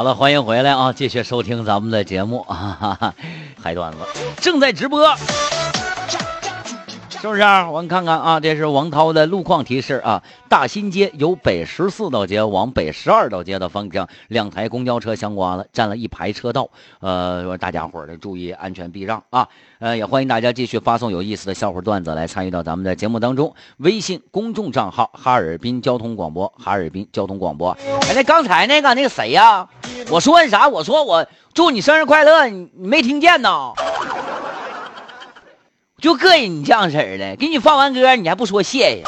好了，欢迎回来啊！继续收听咱们的节目啊，海段子正在直播。是不是？我们看看啊，这是王涛的路况提示啊。大新街由北十四道街往北十二道街的方向，两台公交车相刮了，占了一排车道。呃，大家伙儿的注意安全避让啊。呃，也欢迎大家继续发送有意思的笑话段子来参与到咱们的节目当中。微信公众账号哈尔滨交通广播，哈尔滨交通广播。哎，那刚才那个那个谁呀？我说啥？我说我祝你生日快乐，你你没听见呢？就膈应你这样式儿的，给你放完歌，你还不说谢谢。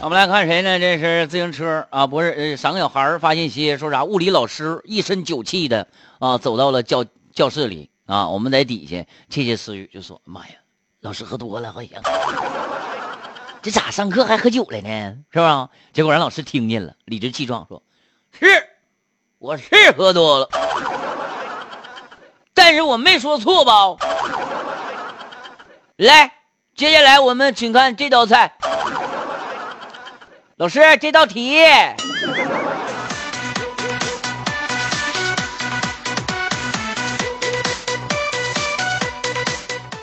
我们来看谁呢？这是自行车啊，不是呃，三个小孩发信息说啥？物理老师一身酒气的啊，走到了教教室里啊，我们在底下窃窃私语，就说：“妈呀！”老师喝多了，好像这咋上课还喝酒了呢？是吧？结果让老师听见了，理直气壮说：“是，我是喝多了，但是我没说错吧？”来，接下来我们请看这道菜。老师，这道题。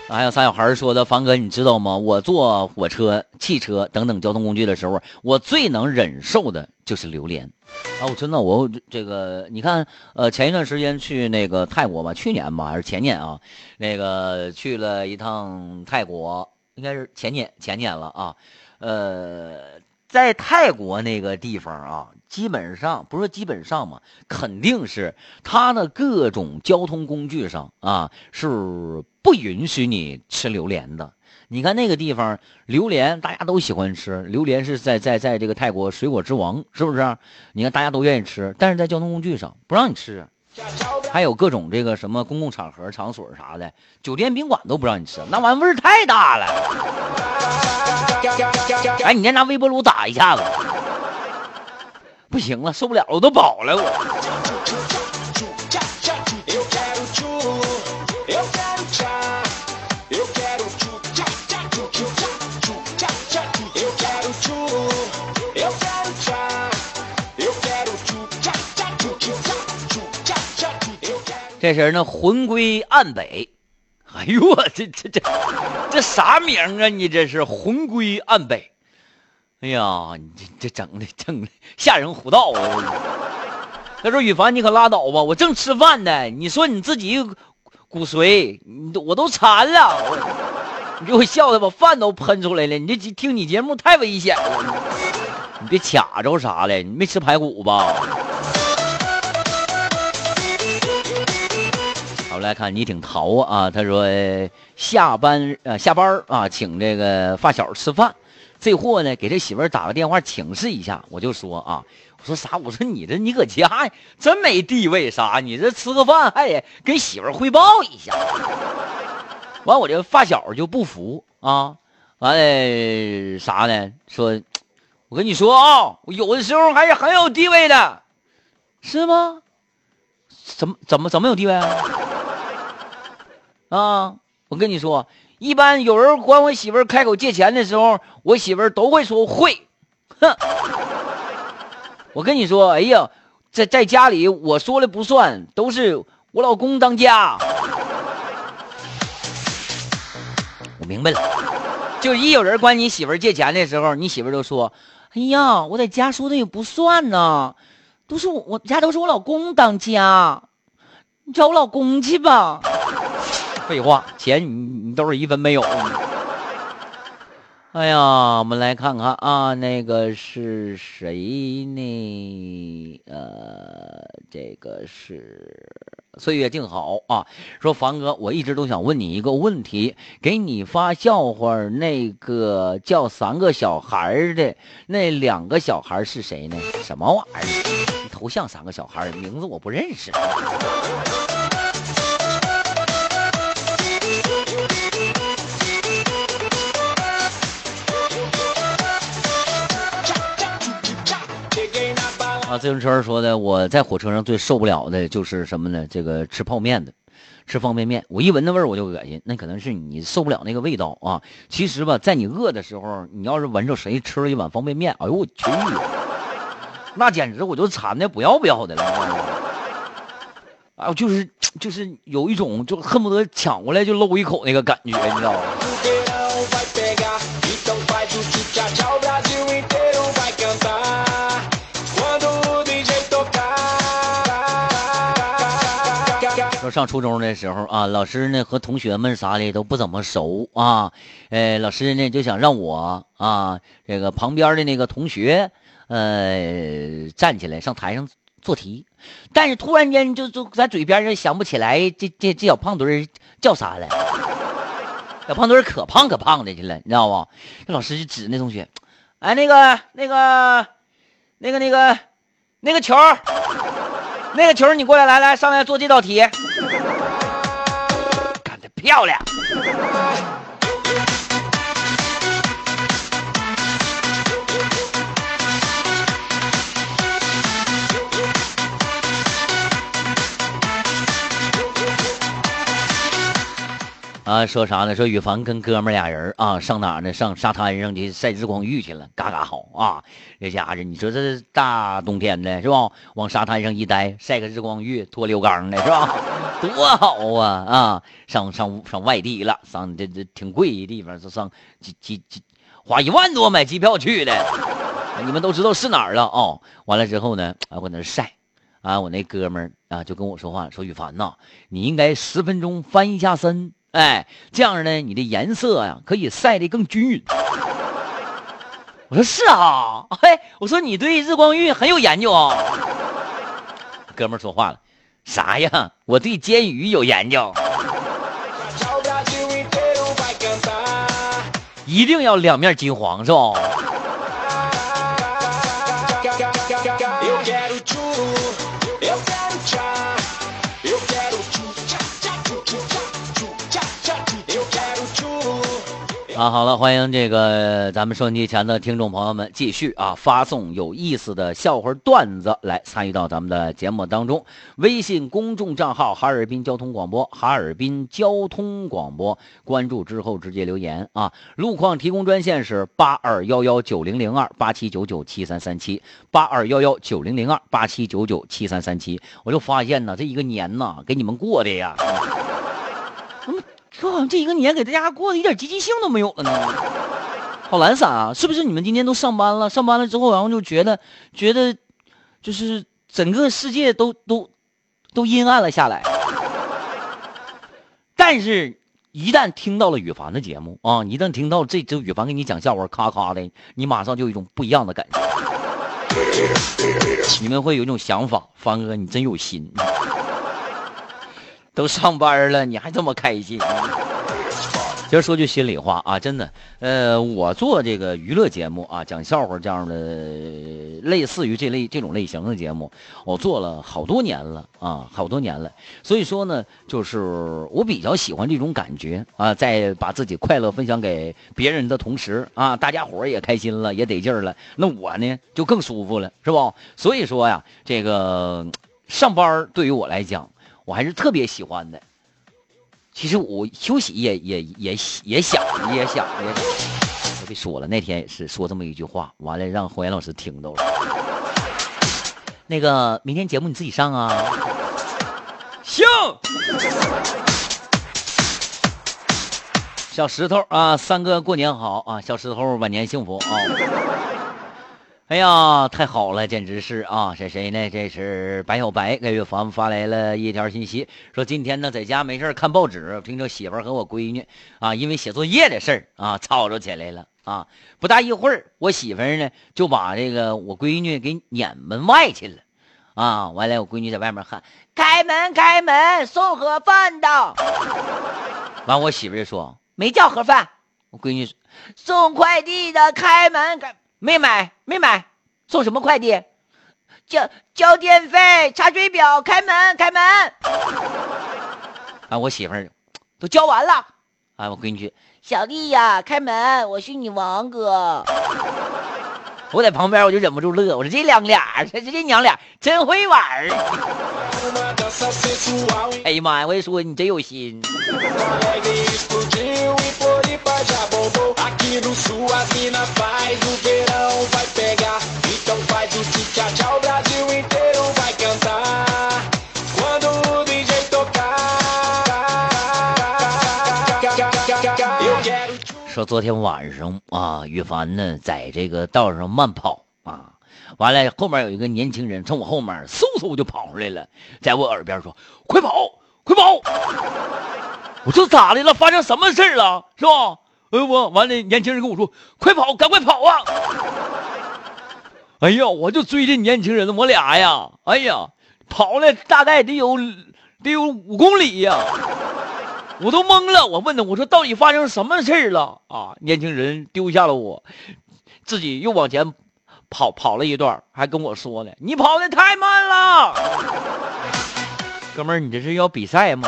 还有仨小孩说的，房哥，你知道吗？我坐火车、汽车等等交通工具的时候，我最能忍受的就是榴莲。啊，我真的，我这个，你看，呃，前一段时间去那个泰国吧，去年吧还是前年啊，那个去了一趟泰国，应该是前年前年了啊，呃，在泰国那个地方啊，基本上不是基本上嘛，肯定是它的各种交通工具上啊是。不允许你吃榴莲的。你看那个地方，榴莲大家都喜欢吃，榴莲是在在在这个泰国水果之王，是不是？你看大家都愿意吃，但是在交通工具上不让你吃，还有各种这个什么公共场合场所啥的，酒店宾馆都不让你吃，那玩意味儿太大了。哎，你再拿微波炉打一下子，不行了，受不了了，都饱了我。这人呢，魂归岸北。哎呦我这这这这啥名啊？你这是魂归岸北。哎呀，你这这整的整的吓人胡道啊！他说：“羽凡，你可拉倒吧，我正吃饭呢。你说你自己骨髓，你我都馋了。你给我笑的把饭都喷出来了。你这听你节目太危险了。你别卡着啥了？你没吃排骨吧？”我来看你挺淘啊！他说下班呃下班啊，请这个发小吃饭。这货呢，给这媳妇打个电话请示一下。我就说啊，我说啥？我说你这你搁家真没地位啥？你这吃个饭还得跟媳妇汇报一下。完，我这发小就不服啊！完了啥呢？说，我跟你说啊，我有的时候还是很有地位的，是吗？怎么怎么怎么有地位啊？啊，我跟你说，一般有人管我媳妇儿开口借钱的时候，我媳妇儿都会说会。哼，我跟你说，哎呀，在在家里我说了不算，都是我老公当家。我明白了，就一有人管你媳妇儿借钱的时候，你媳妇儿就说：“哎呀，我在家说的也不算呢，都是我我家都是我老公当家，你找我老公去吧。”废话，钱你你都是一分没有。哎呀，我们来看看啊，那个是谁呢？呃，这个是岁月静好啊。说凡哥，我一直都想问你一个问题，给你发笑话那个叫三个小孩的那两个小孩是谁呢？什么玩意儿？你头像三个小孩，名字我不认识。自行车说的，我在火车上最受不了的就是什么呢？这个吃泡面的，吃方便面，我一闻那味儿我就恶心。那可能是你受不了那个味道啊。其实吧，在你饿的时候，你要是闻着谁吃了一碗方便面，哎呦我去，那简直我就馋的不要不要的了。啊，就是就是有一种就恨不得抢过来就搂一口那个感觉，你知道吗？说上初中的时候啊，老师呢和同学们啥的都不怎么熟啊，呃，老师呢就想让我啊，这个旁边的那个同学，呃，站起来上台上做题，但是突然间就就在嘴边上想不起来这这这小胖墩叫啥了，小胖墩可胖可胖的去了，你知道不？这老师就指那同学，哎，那个那个那个那个那个球。那个球，你过来，来来，上来做这道题，干得漂亮。啊，说啥呢？说羽凡跟哥们俩人啊，上哪呢？上沙滩上去晒日光浴去了，嘎嘎好啊！这家伙，你说这大冬天的是吧？往沙滩上一待，晒个日光浴，脱溜缸的是吧？多好啊！啊，上上上外地了，上这这挺贵的地方，上几几几，花一万多买机票去的。你们都知道是哪儿了哦？完了之后呢，啊，我那晒，啊，我那哥们儿啊就跟我说话，说羽凡呐，你应该十分钟翻一下身。哎，这样呢，你的颜色呀可以晒得更均匀。我说是啊，嘿，我说你对日光浴很有研究啊。哥们说话了，啥呀？我对煎鱼有研究，一定要两面金黄，是吧？啊，好了，欢迎这个咱们收音机前的听众朋友们继续啊发送有意思的笑话段子来参与到咱们的节目当中。微信公众账号哈尔滨交通广播，哈尔滨交通广播，关注之后直接留言啊。路况提供专线是八二幺幺九零零二八七九九七三三七八二幺幺九零零二八七九九七三三七。我就发现呢，这一个年呐，给你们过的呀。说好像这一个年给大家过得一点积极性都没有了呢，好懒散啊！是不是你们今天都上班了？上班了之后，然后就觉得觉得就是整个世界都都都阴暗了下来。但是，一旦听到了羽凡的节目啊，一旦听到这这羽凡给你讲笑话，咔咔的，你马上就有一种不一样的感觉。你们会有一种想法，凡哥你真有心。都上班了，你还这么开心？其实说句心里话啊，真的，呃，我做这个娱乐节目啊，讲笑话这样的，类似于这类这种类型的节目，我做了好多年了啊，好多年了。所以说呢，就是我比较喜欢这种感觉啊，在把自己快乐分享给别人的同时啊，大家伙也开心了，也得劲儿了，那我呢就更舒服了，是不？所以说呀，这个上班对于我来讲。我还是特别喜欢的。其实我休息也也也也想也想也。我别说了，那天也是说这么一句话，完了让红岩老师听到了。那个明天节目你自己上啊。行。小石头啊，三哥过年好啊！小石头晚年幸福啊！哎呀，太好了，简直是啊！这谁呢？这是白小白给凡发来了一条信息，说今天呢在家没事看报纸，听着媳妇和我闺女啊，因为写作业的事儿啊吵吵起来了啊。不大一会儿，我媳妇呢就把这个我闺女给撵门外去了啊。完了，我闺女在外面喊：“开门，开门，送盒饭的。”完，我媳妇就说：“没叫盒饭。”我闺女：“送快递的，开门开。”没买，没买，送什么快递？交交电费、查水表、开门，开门。啊，我媳妇儿都交完了。啊，我闺女，小丽呀，开门，我是你王哥。我在旁边我就忍不住乐，我说这两俩，这这娘俩真会玩儿。哎呀妈呀，我跟你说你真有心。说昨天晚上啊，羽凡呢在这个道上慢跑啊，完了后面有一个年轻人从我后面嗖嗖就跑出来了，在我耳边说：“快跑，快跑！”我说咋的了？发生什么事了？是吧？哎我完了，年轻人跟我说：“快跑，赶快跑啊！”哎呀，我就追这年轻人，我俩呀，哎呀，跑了大概得有得有五公里呀。我都懵了，我问他，我说到底发生什么事了啊？年轻人丢下了我，自己又往前跑跑了一段，还跟我说呢：“你跑的太慢了，哥们儿，你这是要比赛吗？”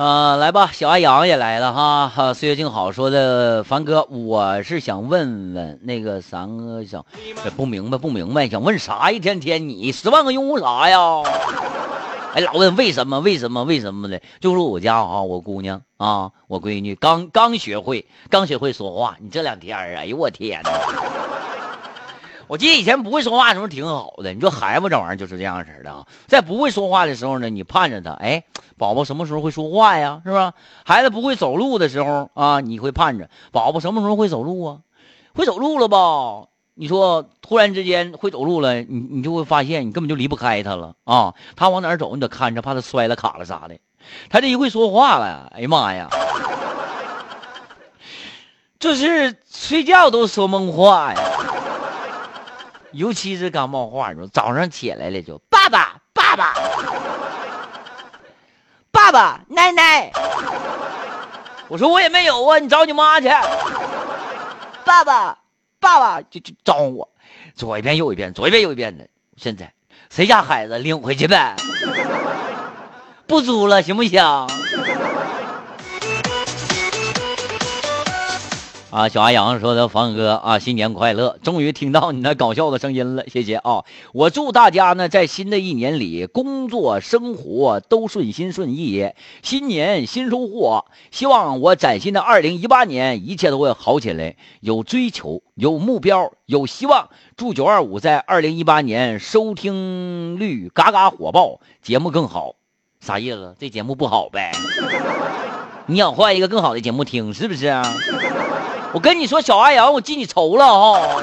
啊，来吧，小阿阳也来了哈。哈，岁月静好说的，凡哥，我是想问问那个三个小，不明白不明白，想问啥？一天天你十万个用户啥呀？哎，老问为什么为什么为什么的？就说我家啊，我姑娘啊，我闺女刚刚学会刚学会说话，你这两天啊，哎呦我天哪！我记得以前不会说话的时候挺好的，你说孩子这玩意儿就是这样式的啊，在不会说话的时候呢，你盼着他，哎，宝宝什么时候会说话呀？是吧？孩子不会走路的时候啊，你会盼着宝宝什么时候会走路啊？会走路了吧？你说突然之间会走路了，你你就会发现你根本就离不开他了啊！他往哪儿走，你得看着，怕他摔了卡了啥的。他这一会说话了，哎呀妈呀，这是睡觉都说梦话呀！尤其是刚冒话的时候，早上起来了就爸爸爸爸 爸爸奶奶，我说我也没有啊，你找你妈去。爸爸爸爸就就招呼我，左一遍右一遍，左一遍右一遍的。现在谁家孩子领回去呗，不租了行不行？啊，小阿阳说的房哥啊，新年快乐！终于听到你那搞笑的声音了，谢谢啊！我祝大家呢，在新的一年里，工作生活都顺心顺意，新年新收获。希望我崭新的二零一八年，一切都会好起来，有追求，有目标，有希望。祝九二五在二零一八年收听率嘎嘎火爆，节目更好。啥意思？这节目不好呗？你想换一个更好的节目听，是不是啊？我跟你说，小阿阳，我记你仇了哈！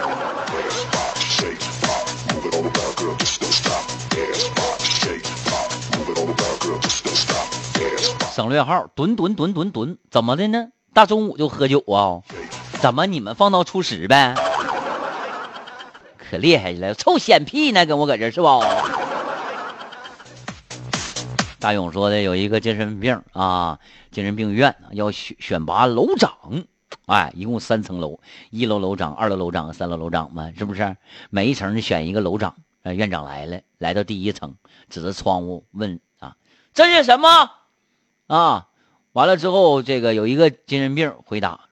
省略号，吨吨吨吨吨，怎么的呢？大中午就喝酒啊？怎么你们放到初十呗？可厉害了，臭显屁呢，跟我搁这是吧？大勇说的有一个精神病啊，精神病院要选选拔楼长。哎，一共三层楼，一楼楼长、二楼楼长、三楼楼长嘛，是不是？每一层选一个楼长。呃，院长来了，来到第一层，指着窗户问：“啊，这是什么？”啊，完了之后，这个有一个精神病回答：“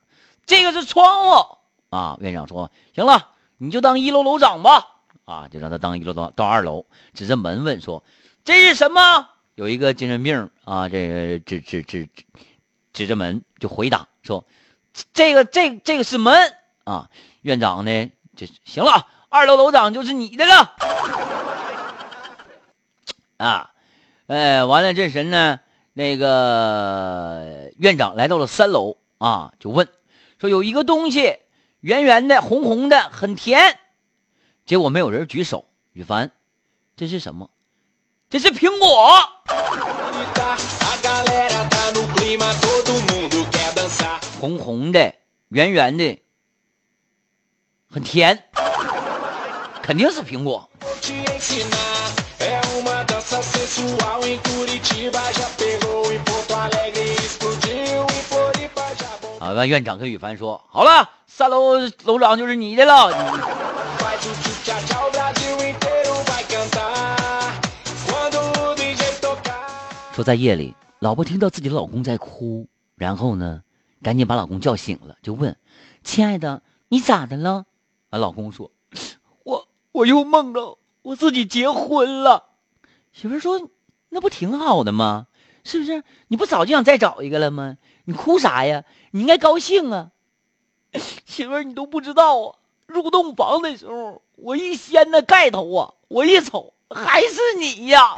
这个是窗户。”啊，院长说：“行了，你就当一楼楼长吧。”啊，就让他当一楼到到二楼，指着门问说：“这是什么？”有一个精神病啊，这个指指指指着门就回答说。这个这这个是门啊，院长呢？就行了，二楼楼长就是你的了啊！哎，完了，这神呢？那个院长来到了三楼啊，就问说有一个东西圆圆的、红红的，很甜。结果没有人举手。羽凡，这是什么？这是苹果。红红的，圆圆的，很甜，肯定是苹果。啊，院长跟羽凡说：“好了，三楼楼长就是你的了。”说在夜里，老婆听到自己的老公在哭，然后呢，赶紧把老公叫醒了，就问：“亲爱的，你咋的了？”啊，老公说：“我我又梦着我自己结婚了。”媳妇说：“那不挺好的吗？是不是？你不早就想再找一个了吗？你哭啥呀？你应该高兴啊！” 媳妇，你都不知道啊，入洞房的时候，我一掀那盖头啊，我一瞅，还是你呀！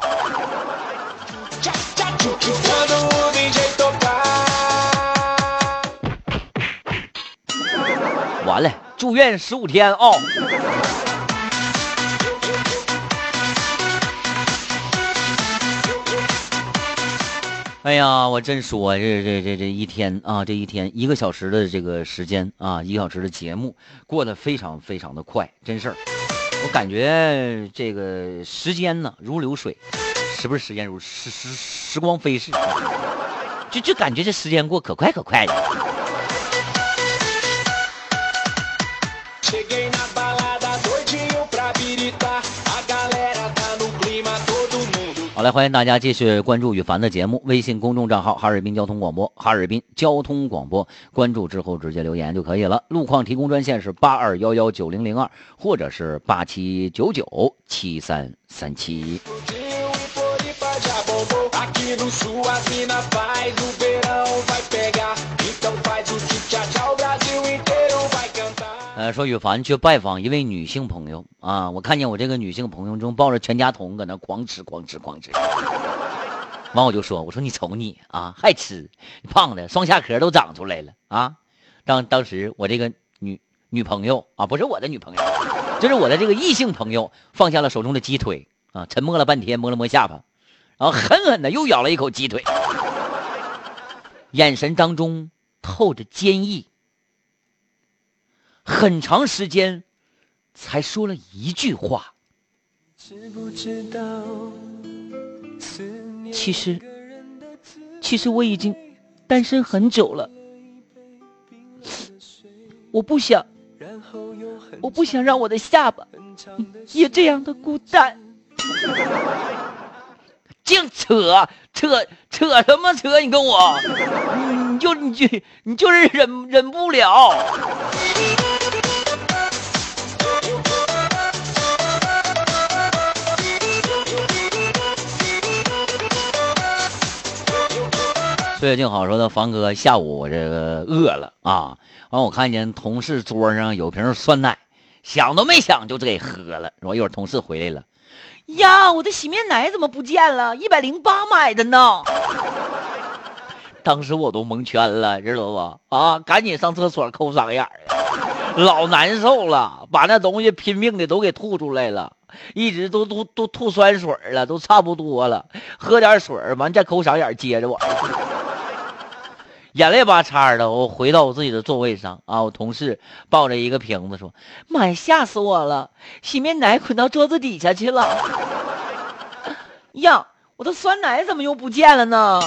完了，住院十五天啊！哎呀，我真说这这这这一天啊，这一天一个小时的这个时间啊，一个小时的节目过得非常非常的快，真事儿。我感觉这个时间呢如流水。是不是时间如时时时光飞逝？就就感觉这时间过可快可快的。欢迎大家继续关注羽凡的节目，微信公众账号哈尔滨交通广播，哈尔滨交通广播，关注之后直接留言就可以了。路况提供专线是八二幺幺九零零二，或者是八七九九七三三七。呃，说羽凡去拜访一位女性朋友啊，我看见我这个女性朋友正抱着全家桶搁那狂吃狂吃狂吃。完我就说，我说你瞅你啊，还吃，胖的双下壳都长出来了啊。当当时我这个女女朋友啊，不是我的女朋友，就是我的这个异性朋友，放下了手中的鸡腿啊，沉默了半天，摸了摸下巴。然后狠狠的又咬了一口鸡腿，眼神当中透着坚毅，很长时间才说了一句话。其实，其实我已经单身很久了，我不想，我不想让我的下巴也这样的孤单。净扯扯扯什么扯？你跟我，你就你就你就是忍忍不了。岁月静好说的，房哥，下午我这个饿了啊，完我看见同事桌上有瓶酸奶，想都没想就给喝了。我一会儿同事回来了。呀，我的洗面奶怎么不见了？一百零八买的呢。当时我都蒙圈了，知道不？啊，赶紧上厕所抠嗓子眼儿老难受了，把那东西拼命的都给吐出来了，一直都都都吐酸水了，都差不多了，喝点水完再抠嗓子眼接着玩。眼泪巴叉的，我回到我自己的座位上啊！我同事抱着一个瓶子说：“妈呀，吓死我了！洗面奶滚到桌子底下去了。呀，我的酸奶怎么又不见了呢？”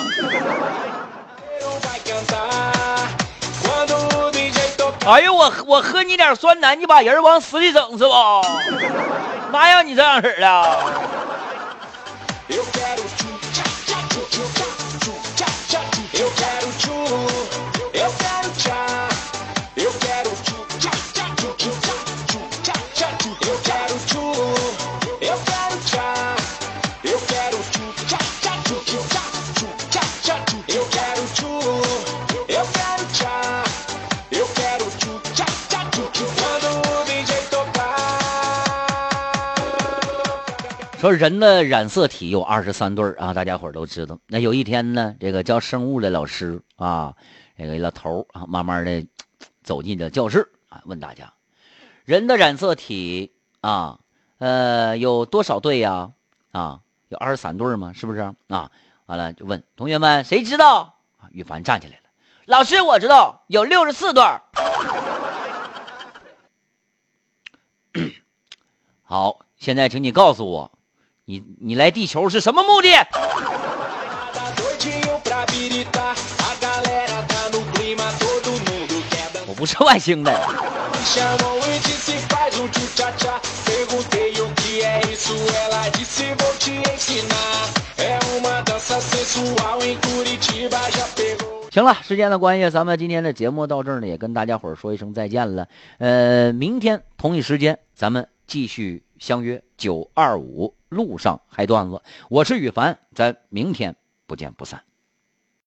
哎呦，我我喝你点酸奶，你把人往死里整是不？哪有你这样式的？说人的染色体有二十三对啊，大家伙都知道。那有一天呢，这个教生物的老师啊，这个老头啊，慢慢的走进了教室啊，问大家：人的染色体啊，呃，有多少对呀？啊，有二十三对吗？是不是啊？完了就问同学们，谁知道？啊，羽凡站起来了，老师我知道，有六十四对。好，现在请你告诉我。你你来地球是什么目的？我不是外星的。行了，时间的关系，咱们今天的节目到这儿呢，也跟大家伙说一声再见了。呃，明天同一时间，咱们继续相约九二五路上嗨段子。我是羽凡，咱明天不见不散。